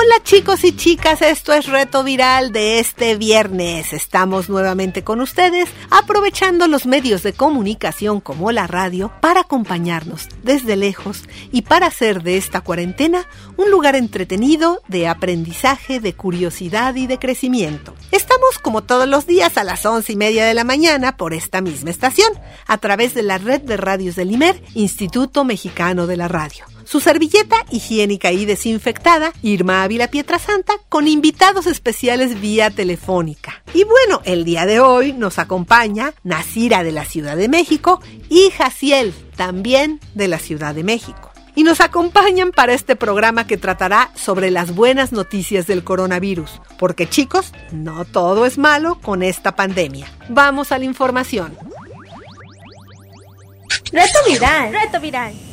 Hola chicos y chicas, esto es Reto Viral de este viernes. Estamos nuevamente con ustedes, aprovechando los medios de comunicación como la radio para acompañarnos desde lejos y para hacer de esta cuarentena un lugar entretenido de aprendizaje, de curiosidad y de crecimiento. Estamos como todos los días a las once y media de la mañana por esta misma estación, a través de la red de radios del IMER, Instituto Mexicano de la Radio su servilleta higiénica y desinfectada, Irma Ávila Pietrasanta, con invitados especiales vía telefónica. Y bueno, el día de hoy nos acompaña Nasira de la Ciudad de México y Jaciel, también de la Ciudad de México. Y nos acompañan para este programa que tratará sobre las buenas noticias del coronavirus. Porque chicos, no todo es malo con esta pandemia. Vamos a la información. Reto Viral. Reto Viral.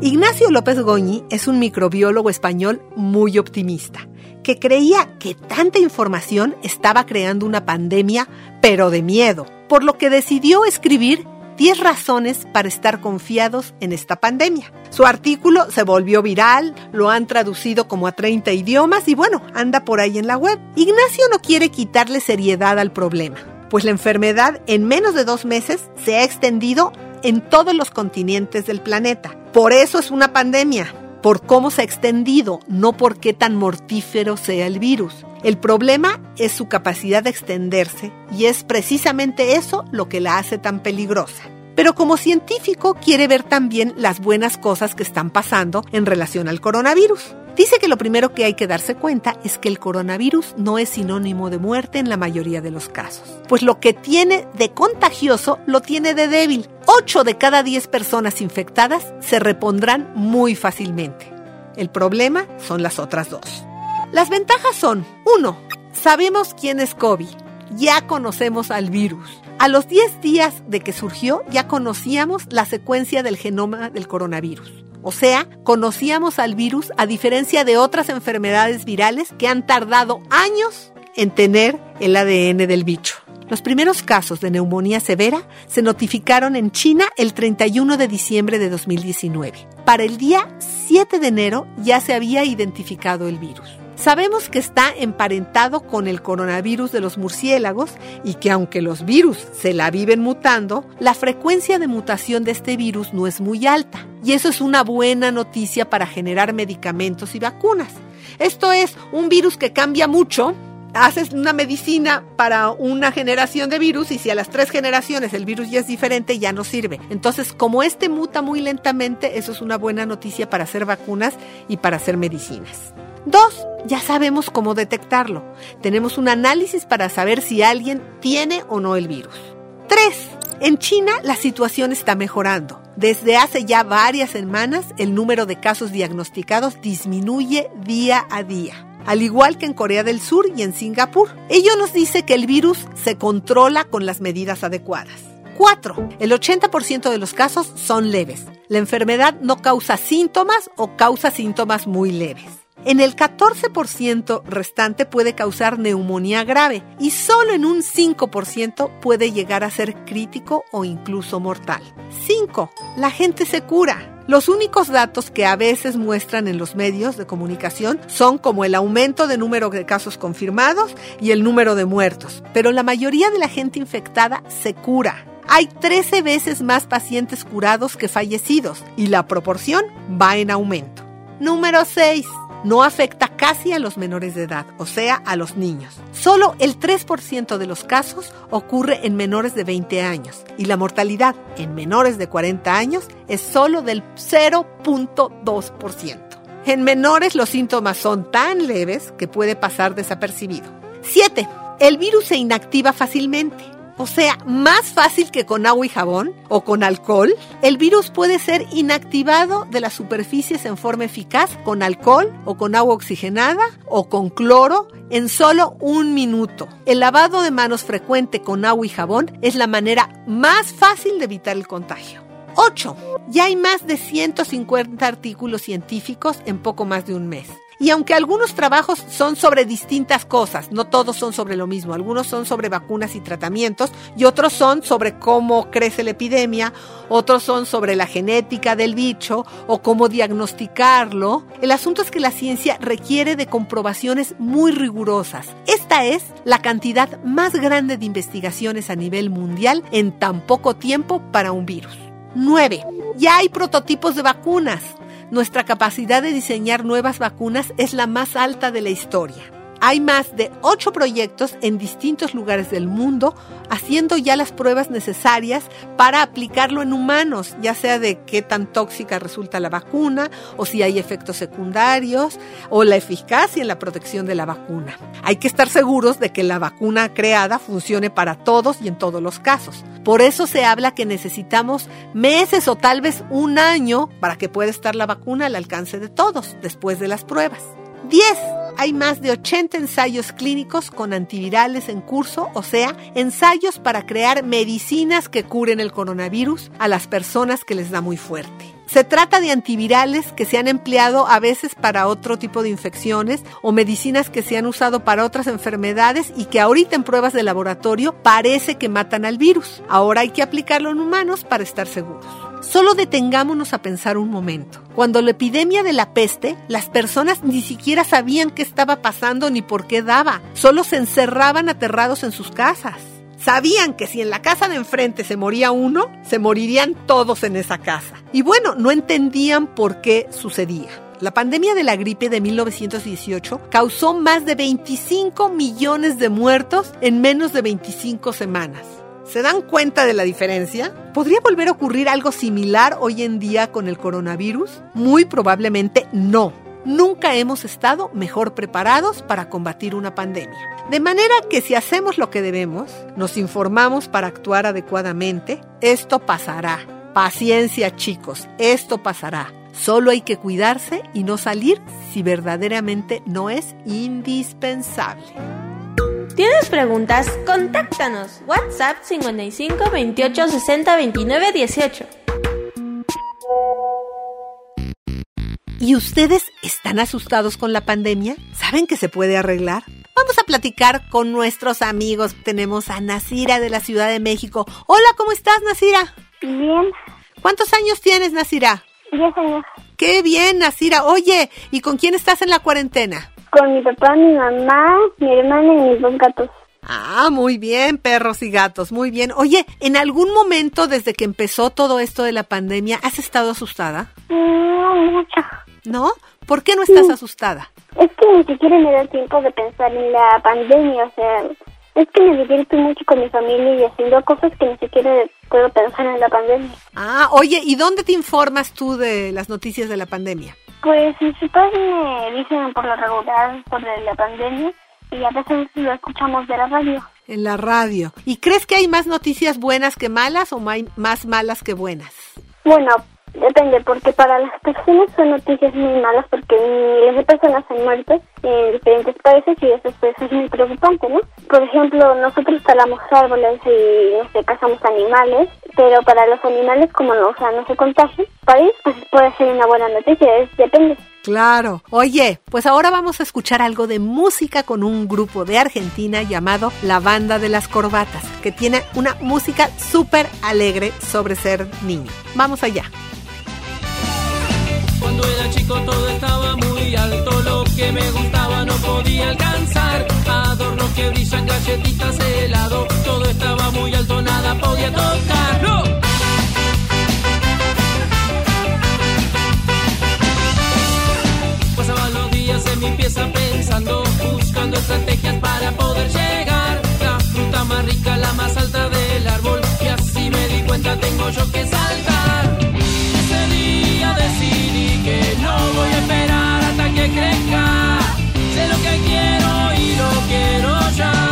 Ignacio López Goñi es un microbiólogo español muy optimista, que creía que tanta información estaba creando una pandemia, pero de miedo, por lo que decidió escribir 10 razones para estar confiados en esta pandemia. Su artículo se volvió viral, lo han traducido como a 30 idiomas y bueno, anda por ahí en la web. Ignacio no quiere quitarle seriedad al problema, pues la enfermedad en menos de dos meses se ha extendido en todos los continentes del planeta. Por eso es una pandemia, por cómo se ha extendido, no por qué tan mortífero sea el virus. El problema es su capacidad de extenderse y es precisamente eso lo que la hace tan peligrosa. Pero como científico quiere ver también las buenas cosas que están pasando en relación al coronavirus. Dice que lo primero que hay que darse cuenta es que el coronavirus no es sinónimo de muerte en la mayoría de los casos, pues lo que tiene de contagioso lo tiene de débil. 8 de cada 10 personas infectadas se repondrán muy fácilmente. El problema son las otras dos. Las ventajas son, 1. Sabemos quién es COVID. Ya conocemos al virus. A los 10 días de que surgió ya conocíamos la secuencia del genoma del coronavirus. O sea, conocíamos al virus a diferencia de otras enfermedades virales que han tardado años en tener el ADN del bicho. Los primeros casos de neumonía severa se notificaron en China el 31 de diciembre de 2019. Para el día 7 de enero ya se había identificado el virus. Sabemos que está emparentado con el coronavirus de los murciélagos y que aunque los virus se la viven mutando, la frecuencia de mutación de este virus no es muy alta. Y eso es una buena noticia para generar medicamentos y vacunas. Esto es un virus que cambia mucho. Haces una medicina para una generación de virus y si a las tres generaciones el virus ya es diferente, ya no sirve. Entonces, como este muta muy lentamente, eso es una buena noticia para hacer vacunas y para hacer medicinas. Dos, ya sabemos cómo detectarlo. Tenemos un análisis para saber si alguien tiene o no el virus. Tres, en China la situación está mejorando. Desde hace ya varias semanas el número de casos diagnosticados disminuye día a día al igual que en Corea del Sur y en Singapur. Ello nos dice que el virus se controla con las medidas adecuadas. 4. El 80% de los casos son leves. La enfermedad no causa síntomas o causa síntomas muy leves. En el 14% restante puede causar neumonía grave y solo en un 5% puede llegar a ser crítico o incluso mortal. 5. La gente se cura. Los únicos datos que a veces muestran en los medios de comunicación son como el aumento de número de casos confirmados y el número de muertos, pero la mayoría de la gente infectada se cura. Hay 13 veces más pacientes curados que fallecidos y la proporción va en aumento. Número 6 no afecta casi a los menores de edad, o sea, a los niños. Solo el 3% de los casos ocurre en menores de 20 años y la mortalidad en menores de 40 años es solo del 0.2%. En menores los síntomas son tan leves que puede pasar desapercibido. 7. El virus se inactiva fácilmente. O sea, más fácil que con agua y jabón o con alcohol, el virus puede ser inactivado de las superficies en forma eficaz con alcohol o con agua oxigenada o con cloro en solo un minuto. El lavado de manos frecuente con agua y jabón es la manera más fácil de evitar el contagio. 8. Ya hay más de 150 artículos científicos en poco más de un mes. Y aunque algunos trabajos son sobre distintas cosas, no todos son sobre lo mismo, algunos son sobre vacunas y tratamientos y otros son sobre cómo crece la epidemia, otros son sobre la genética del bicho o cómo diagnosticarlo, el asunto es que la ciencia requiere de comprobaciones muy rigurosas. Esta es la cantidad más grande de investigaciones a nivel mundial en tan poco tiempo para un virus. 9. Ya hay prototipos de vacunas nuestra capacidad de diseñar nuevas vacunas es la más alta de la historia. Hay más de ocho proyectos en distintos lugares del mundo haciendo ya las pruebas necesarias para aplicarlo en humanos, ya sea de qué tan tóxica resulta la vacuna o si hay efectos secundarios o la eficacia en la protección de la vacuna. Hay que estar seguros de que la vacuna creada funcione para todos y en todos los casos. Por eso se habla que necesitamos meses o tal vez un año para que pueda estar la vacuna al alcance de todos después de las pruebas. 10. Hay más de 80 ensayos clínicos con antivirales en curso, o sea, ensayos para crear medicinas que curen el coronavirus a las personas que les da muy fuerte. Se trata de antivirales que se han empleado a veces para otro tipo de infecciones o medicinas que se han usado para otras enfermedades y que ahorita en pruebas de laboratorio parece que matan al virus. Ahora hay que aplicarlo en humanos para estar seguros. Solo detengámonos a pensar un momento. Cuando la epidemia de la peste, las personas ni siquiera sabían qué estaba pasando ni por qué daba. Solo se encerraban aterrados en sus casas. Sabían que si en la casa de enfrente se moría uno, se morirían todos en esa casa. Y bueno, no entendían por qué sucedía. La pandemia de la gripe de 1918 causó más de 25 millones de muertos en menos de 25 semanas. ¿Se dan cuenta de la diferencia? ¿Podría volver a ocurrir algo similar hoy en día con el coronavirus? Muy probablemente no. Nunca hemos estado mejor preparados para combatir una pandemia. De manera que si hacemos lo que debemos, nos informamos para actuar adecuadamente, esto pasará. Paciencia chicos, esto pasará. Solo hay que cuidarse y no salir si verdaderamente no es indispensable. ¿Tienes preguntas? Contáctanos. WhatsApp 55 28 60 29 18. ¿Y ustedes están asustados con la pandemia? ¿Saben que se puede arreglar? Vamos a platicar con nuestros amigos. Tenemos a Nasira de la Ciudad de México. Hola, ¿cómo estás, Nasira? Bien. ¿Cuántos años tienes, Nasira? Diez años. Qué bien, Nasira. Oye, ¿y con quién estás en la cuarentena? Con mi papá, mi mamá, mi hermana y mis dos gatos. Ah, muy bien, perros y gatos, muy bien. Oye, ¿en algún momento desde que empezó todo esto de la pandemia has estado asustada? No mucho. ¿No? ¿Por qué no estás asustada? Es que ni siquiera me da tiempo de pensar en la pandemia, o sea, es que me divierto mucho con mi familia y haciendo cosas que ni siquiera puedo pensar en la pandemia. Ah, oye, ¿y dónde te informas tú de las noticias de la pandemia? Pues mis papás me dicen por lo regular sobre la pandemia y a veces lo escuchamos de la radio. En la radio. ¿Y crees que hay más noticias buenas que malas o mai- más malas que buenas? Bueno, depende, porque para las personas son noticias muy malas porque miles de personas han muerto en diferentes países y eso pues es muy preocupante, ¿no? Por ejemplo, nosotros talamos árboles y este, cazamos animales, pero para los animales como no, o sea, no se contagian, para ellos pues puede ser una buena noticia, depende. Claro. Oye, pues ahora vamos a escuchar algo de música con un grupo de Argentina llamado La Banda de las Corbatas, que tiene una música súper alegre sobre ser niño. Vamos allá. Todo estaba muy alto, lo que me gustaba no podía alcanzar. Adornos que brillan, galletitas, helado, todo estaba muy alto, nada podía tocar. ¡No! Pasaban los días en mi pieza pensando, buscando estrategias para poder llegar. La fruta más rica, la más alta del árbol, y así me di cuenta tengo yo que saltar. Decidí que no voy a esperar hasta que crezca. Sé lo que quiero y lo quiero ya.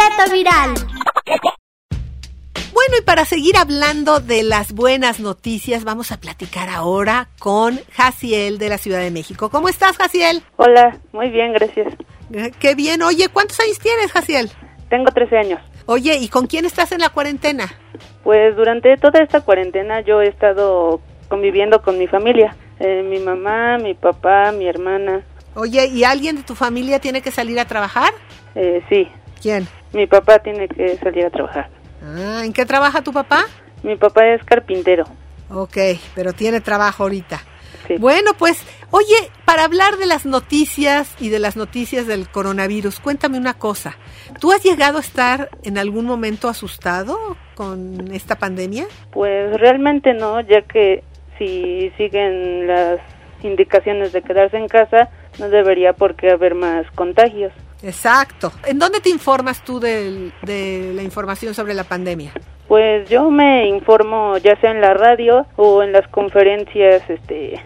Reto Viral. Bueno, y para seguir hablando de las buenas noticias, vamos a platicar ahora con Jaciel de la Ciudad de México. ¿Cómo estás, Jaciel? Hola, muy bien, gracias. Eh, Qué bien. Oye, ¿cuántos años tienes, Jaciel? Tengo 13 años. Oye, ¿y con quién estás en la cuarentena? Pues durante toda esta cuarentena yo he estado conviviendo con mi familia. Eh, mi mamá, mi papá, mi hermana. Oye, ¿y alguien de tu familia tiene que salir a trabajar? Eh, sí, ¿Quién? Mi papá tiene que salir a trabajar. Ah, ¿en qué trabaja tu papá? Mi papá es carpintero. Ok, pero tiene trabajo ahorita. Sí. Bueno, pues, oye, para hablar de las noticias y de las noticias del coronavirus, cuéntame una cosa. ¿Tú has llegado a estar en algún momento asustado con esta pandemia? Pues realmente no, ya que si siguen las indicaciones de quedarse en casa, no debería por qué haber más contagios. Exacto. ¿En dónde te informas tú de la información sobre la pandemia? Pues yo me informo ya sea en la radio o en las conferencias este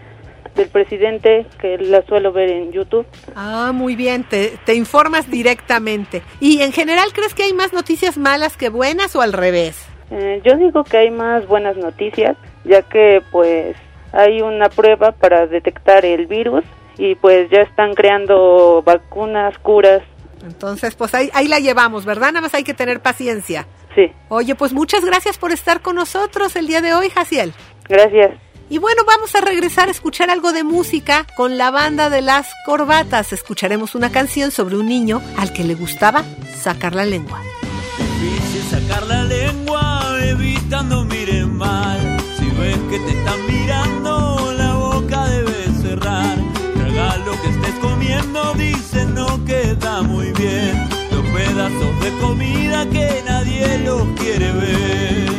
del presidente que las suelo ver en YouTube. Ah, muy bien, te, te informas directamente. ¿Y en general crees que hay más noticias malas que buenas o al revés? Eh, yo digo que hay más buenas noticias, ya que pues hay una prueba para detectar el virus y pues ya están creando vacunas, curas. Entonces, pues ahí, ahí la llevamos, ¿verdad? Nada más hay que tener paciencia. Sí, Oye, pues muchas gracias por estar con nosotros el día de hoy, Jaciel. gracias. Y bueno, vamos a regresar a escuchar algo de música con la banda de las corbatas. Escucharemos una canción sobre un niño al que le gustaba sacar la lengua. Difícil sacar la lengua evitando miren mal. Si ves que te están mirando, comiendo, dice no queda muy bien. Los pedazos de comida que nadie los quiere ver.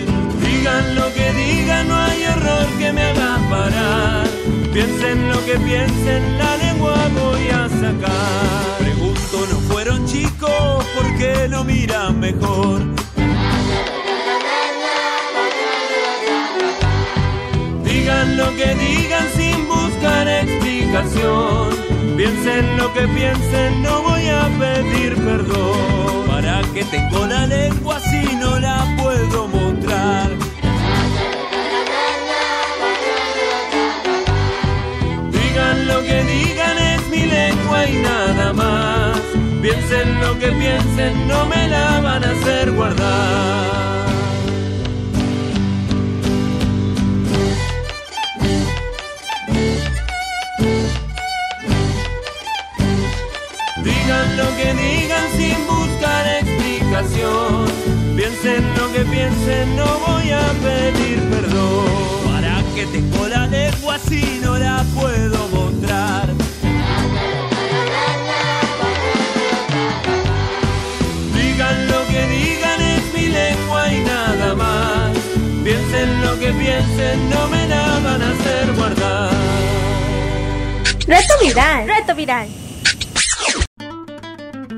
Digan lo que digan, no hay error que me haga parar. Piensen lo que piensen, la lengua voy a sacar. Pregunto, ¿no fueron chicos? ¿Por qué no miran mejor? Digan lo que digan sin buscar explicación. Piensen lo que piensen, no voy a pedir perdón. ¿Para que tengo la lengua si no la puedo mostrar? Digan lo que digan, es mi lengua y nada más. Piensen lo que piensen, no me la van a hacer guardar. No voy a pedir perdón. ¿Para que tengo la lengua si no la puedo mostrar? Digan lo que digan, es mi lengua y nada más. piensen, no me la van a hacer guardar. Reto viral. Reto viral.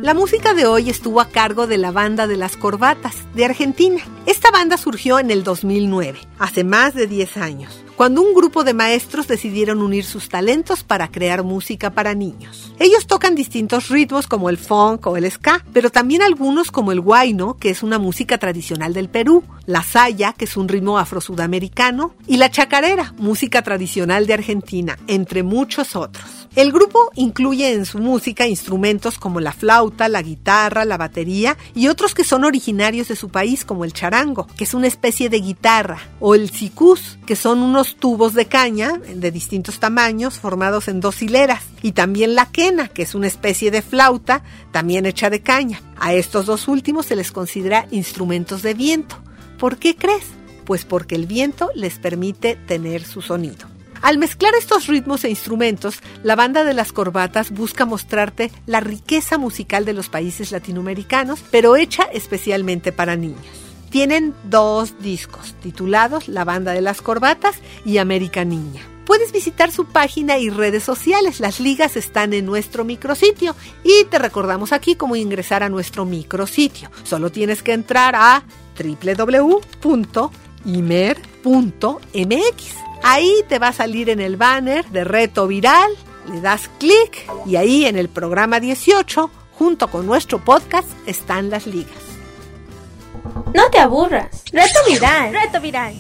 La música de hoy estuvo a cargo de la banda de las Corbatas de Argentina. Esta banda surgió en el 2009, hace más de 10 años, cuando un grupo de maestros decidieron unir sus talentos para crear música para niños. Ellos tocan distintos ritmos como el funk o el ska, pero también algunos como el guayno, que es una música tradicional del Perú, la saya, que es un ritmo afro-sudamericano, y la chacarera, música tradicional de Argentina, entre muchos otros. El grupo incluye en su música instrumentos como la flauta, la guitarra, la batería y otros que son originarios de su país como el charango, que es una especie de guitarra, o el sicus, que son unos tubos de caña de distintos tamaños formados en dos hileras, y también la quena, que es una especie de flauta también hecha de caña. A estos dos últimos se les considera instrumentos de viento. ¿Por qué crees? Pues porque el viento les permite tener su sonido. Al mezclar estos ritmos e instrumentos, la banda de las corbatas busca mostrarte la riqueza musical de los países latinoamericanos, pero hecha especialmente para niños. Tienen dos discos titulados La banda de las corbatas y América Niña. Puedes visitar su página y redes sociales. Las ligas están en nuestro micrositio y te recordamos aquí cómo ingresar a nuestro micrositio. Solo tienes que entrar a www.imer.mx. Ahí te va a salir en el banner de reto viral, le das clic y ahí en el programa 18, junto con nuestro podcast, están las ligas. No te aburras. Reto viral. Reto viral.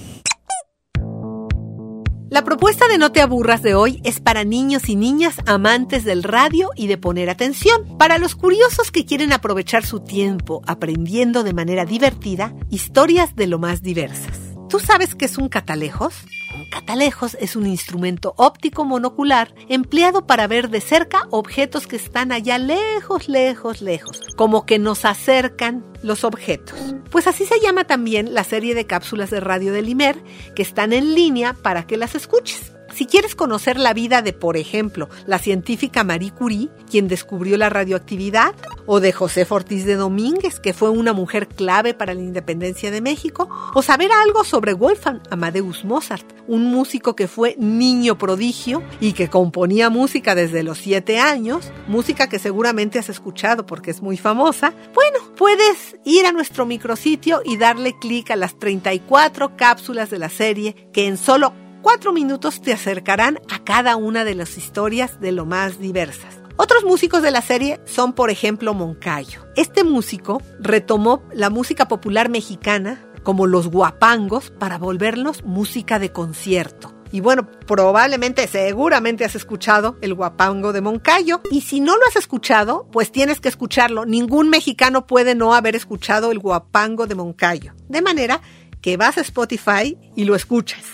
La propuesta de No te aburras de hoy es para niños y niñas amantes del radio y de poner atención. Para los curiosos que quieren aprovechar su tiempo aprendiendo de manera divertida historias de lo más diversas. ¿Tú sabes qué es un catalejos? Catalejos es un instrumento óptico monocular empleado para ver de cerca objetos que están allá lejos, lejos, lejos, como que nos acercan los objetos. Pues así se llama también la serie de cápsulas de radio del IMER que están en línea para que las escuches. Si quieres conocer la vida de, por ejemplo, la científica Marie Curie, quien descubrió la radioactividad, o de José Ortiz de Domínguez, que fue una mujer clave para la independencia de México, o saber algo sobre Wolfgang Amadeus Mozart, un músico que fue niño prodigio y que componía música desde los siete años, música que seguramente has escuchado porque es muy famosa, bueno, puedes ir a nuestro micrositio y darle clic a las 34 cápsulas de la serie que en solo cuatro minutos te acercarán a cada una de las historias de lo más diversas. Otros músicos de la serie son, por ejemplo, Moncayo. Este músico retomó la música popular mexicana, como los guapangos, para volverlos música de concierto. Y bueno, probablemente, seguramente has escuchado el guapango de Moncayo. Y si no lo has escuchado, pues tienes que escucharlo. Ningún mexicano puede no haber escuchado el guapango de Moncayo. De manera que vas a Spotify y lo escuchas.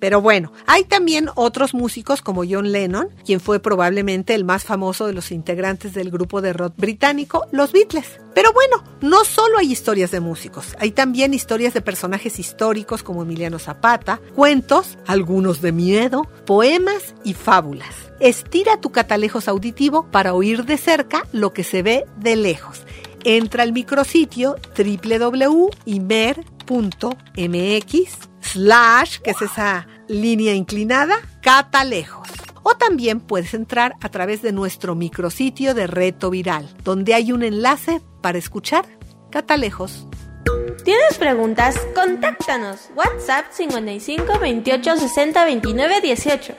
Pero bueno, hay también otros músicos como John Lennon, quien fue probablemente el más famoso de los integrantes del grupo de rock británico, los Beatles. Pero bueno, no solo hay historias de músicos, hay también historias de personajes históricos como Emiliano Zapata, cuentos, algunos de miedo, poemas y fábulas. Estira tu catalejos auditivo para oír de cerca lo que se ve de lejos. Entra al micrositio www.imer.mx slash, que es esa línea inclinada, catalejos. O también puedes entrar a través de nuestro micrositio de Reto Viral, donde hay un enlace para escuchar Catalejos. ¿Tienes preguntas? Contáctanos. WhatsApp 55 28 60 29 18.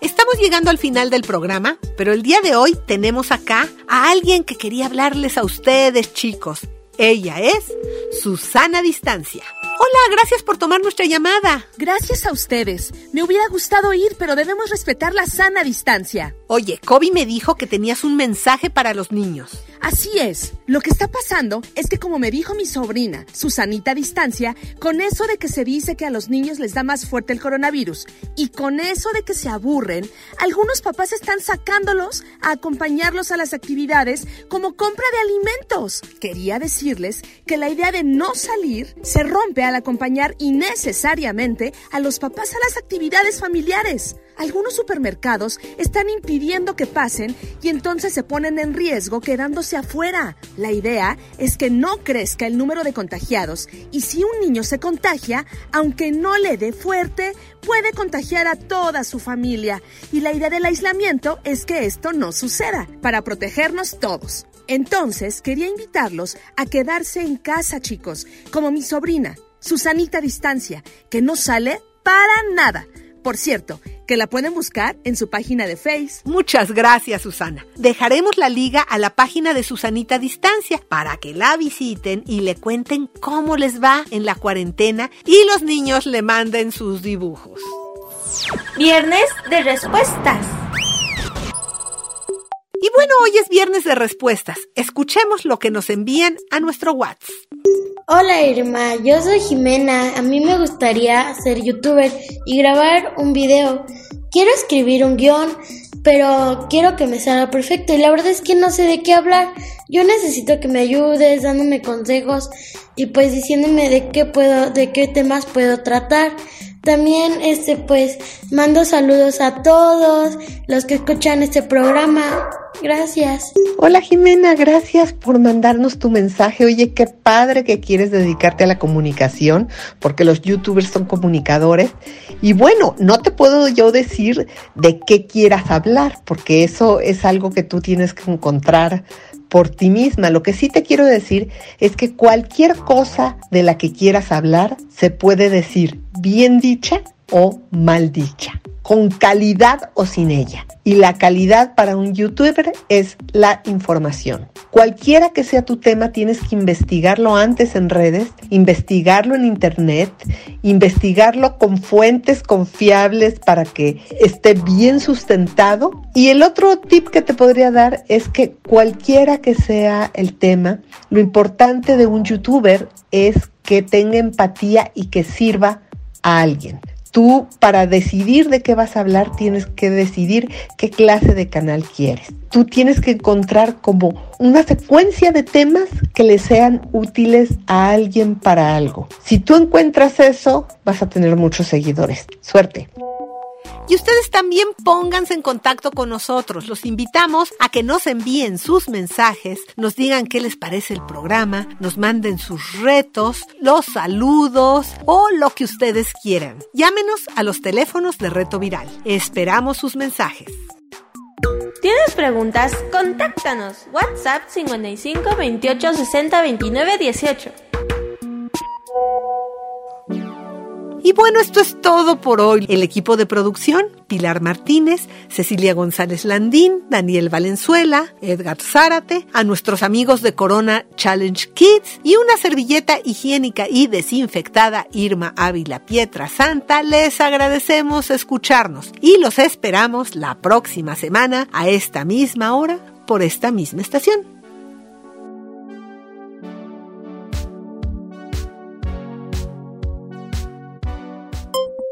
Estamos llegando al final del programa, pero el día de hoy tenemos acá a alguien que quería hablarles a ustedes, chicos. Ella es Susana Distancia. Hola, gracias por tomar nuestra llamada. Gracias a ustedes. Me hubiera gustado ir, pero debemos respetar la sana distancia. Oye, Kobe me dijo que tenías un mensaje para los niños. Así es. Lo que está pasando es que como me dijo mi sobrina, Susanita Distancia, con eso de que se dice que a los niños les da más fuerte el coronavirus y con eso de que se aburren, algunos papás están sacándolos a acompañarlos a las actividades como compra de alimentos. Quería decirles que la idea de no salir se rompe al acompañar innecesariamente a los papás a las actividades familiares. algunos supermercados están impidiendo que pasen y entonces se ponen en riesgo quedándose afuera. La idea es que no crezca el número de contagiados y si un niño se contagia, aunque no le dé fuerte, puede contagiar a toda su familia. Y la idea del aislamiento es que esto no suceda, para protegernos todos. Entonces, quería invitarlos a quedarse en casa, chicos, como mi sobrina, Susanita Distancia, que no sale para nada. Por cierto, que la pueden buscar en su página de Face. Muchas gracias, Susana. Dejaremos la liga a la página de Susanita Distancia para que la visiten y le cuenten cómo les va en la cuarentena y los niños le manden sus dibujos. Viernes de respuestas. Y bueno, hoy es viernes de respuestas. Escuchemos lo que nos envían a nuestro WhatsApp. Hola Irma, yo soy Jimena. A mí me gustaría ser youtuber y grabar un video. Quiero escribir un guion, pero quiero que me salga perfecto y la verdad es que no sé de qué hablar. Yo necesito que me ayudes dándome consejos y pues diciéndome de qué puedo, de qué temas puedo tratar. También este pues mando saludos a todos los que escuchan este programa. Gracias. Hola Jimena, gracias por mandarnos tu mensaje. Oye, qué padre que quieres dedicarte a la comunicación, porque los youtubers son comunicadores. Y bueno, no te puedo yo decir de qué quieras hablar, porque eso es algo que tú tienes que encontrar por ti misma. Lo que sí te quiero decir es que cualquier cosa de la que quieras hablar se puede decir bien dicha o mal dicha con calidad o sin ella. Y la calidad para un youtuber es la información. Cualquiera que sea tu tema, tienes que investigarlo antes en redes, investigarlo en internet, investigarlo con fuentes confiables para que esté bien sustentado. Y el otro tip que te podría dar es que cualquiera que sea el tema, lo importante de un youtuber es que tenga empatía y que sirva a alguien. Tú para decidir de qué vas a hablar tienes que decidir qué clase de canal quieres. Tú tienes que encontrar como una secuencia de temas que le sean útiles a alguien para algo. Si tú encuentras eso, vas a tener muchos seguidores. Suerte. Y ustedes también pónganse en contacto con nosotros. Los invitamos a que nos envíen sus mensajes, nos digan qué les parece el programa, nos manden sus retos, los saludos o lo que ustedes quieran. Llámenos a los teléfonos de Reto Viral. Esperamos sus mensajes. ¿Tienes preguntas? Contáctanos. WhatsApp 55 28 60 29 18. Y bueno, esto es todo por hoy. El equipo de producción, Pilar Martínez, Cecilia González Landín, Daniel Valenzuela, Edgar Zárate, a nuestros amigos de Corona Challenge Kids y una servilleta higiénica y desinfectada Irma Ávila Pietra Santa, les agradecemos escucharnos y los esperamos la próxima semana a esta misma hora por esta misma estación.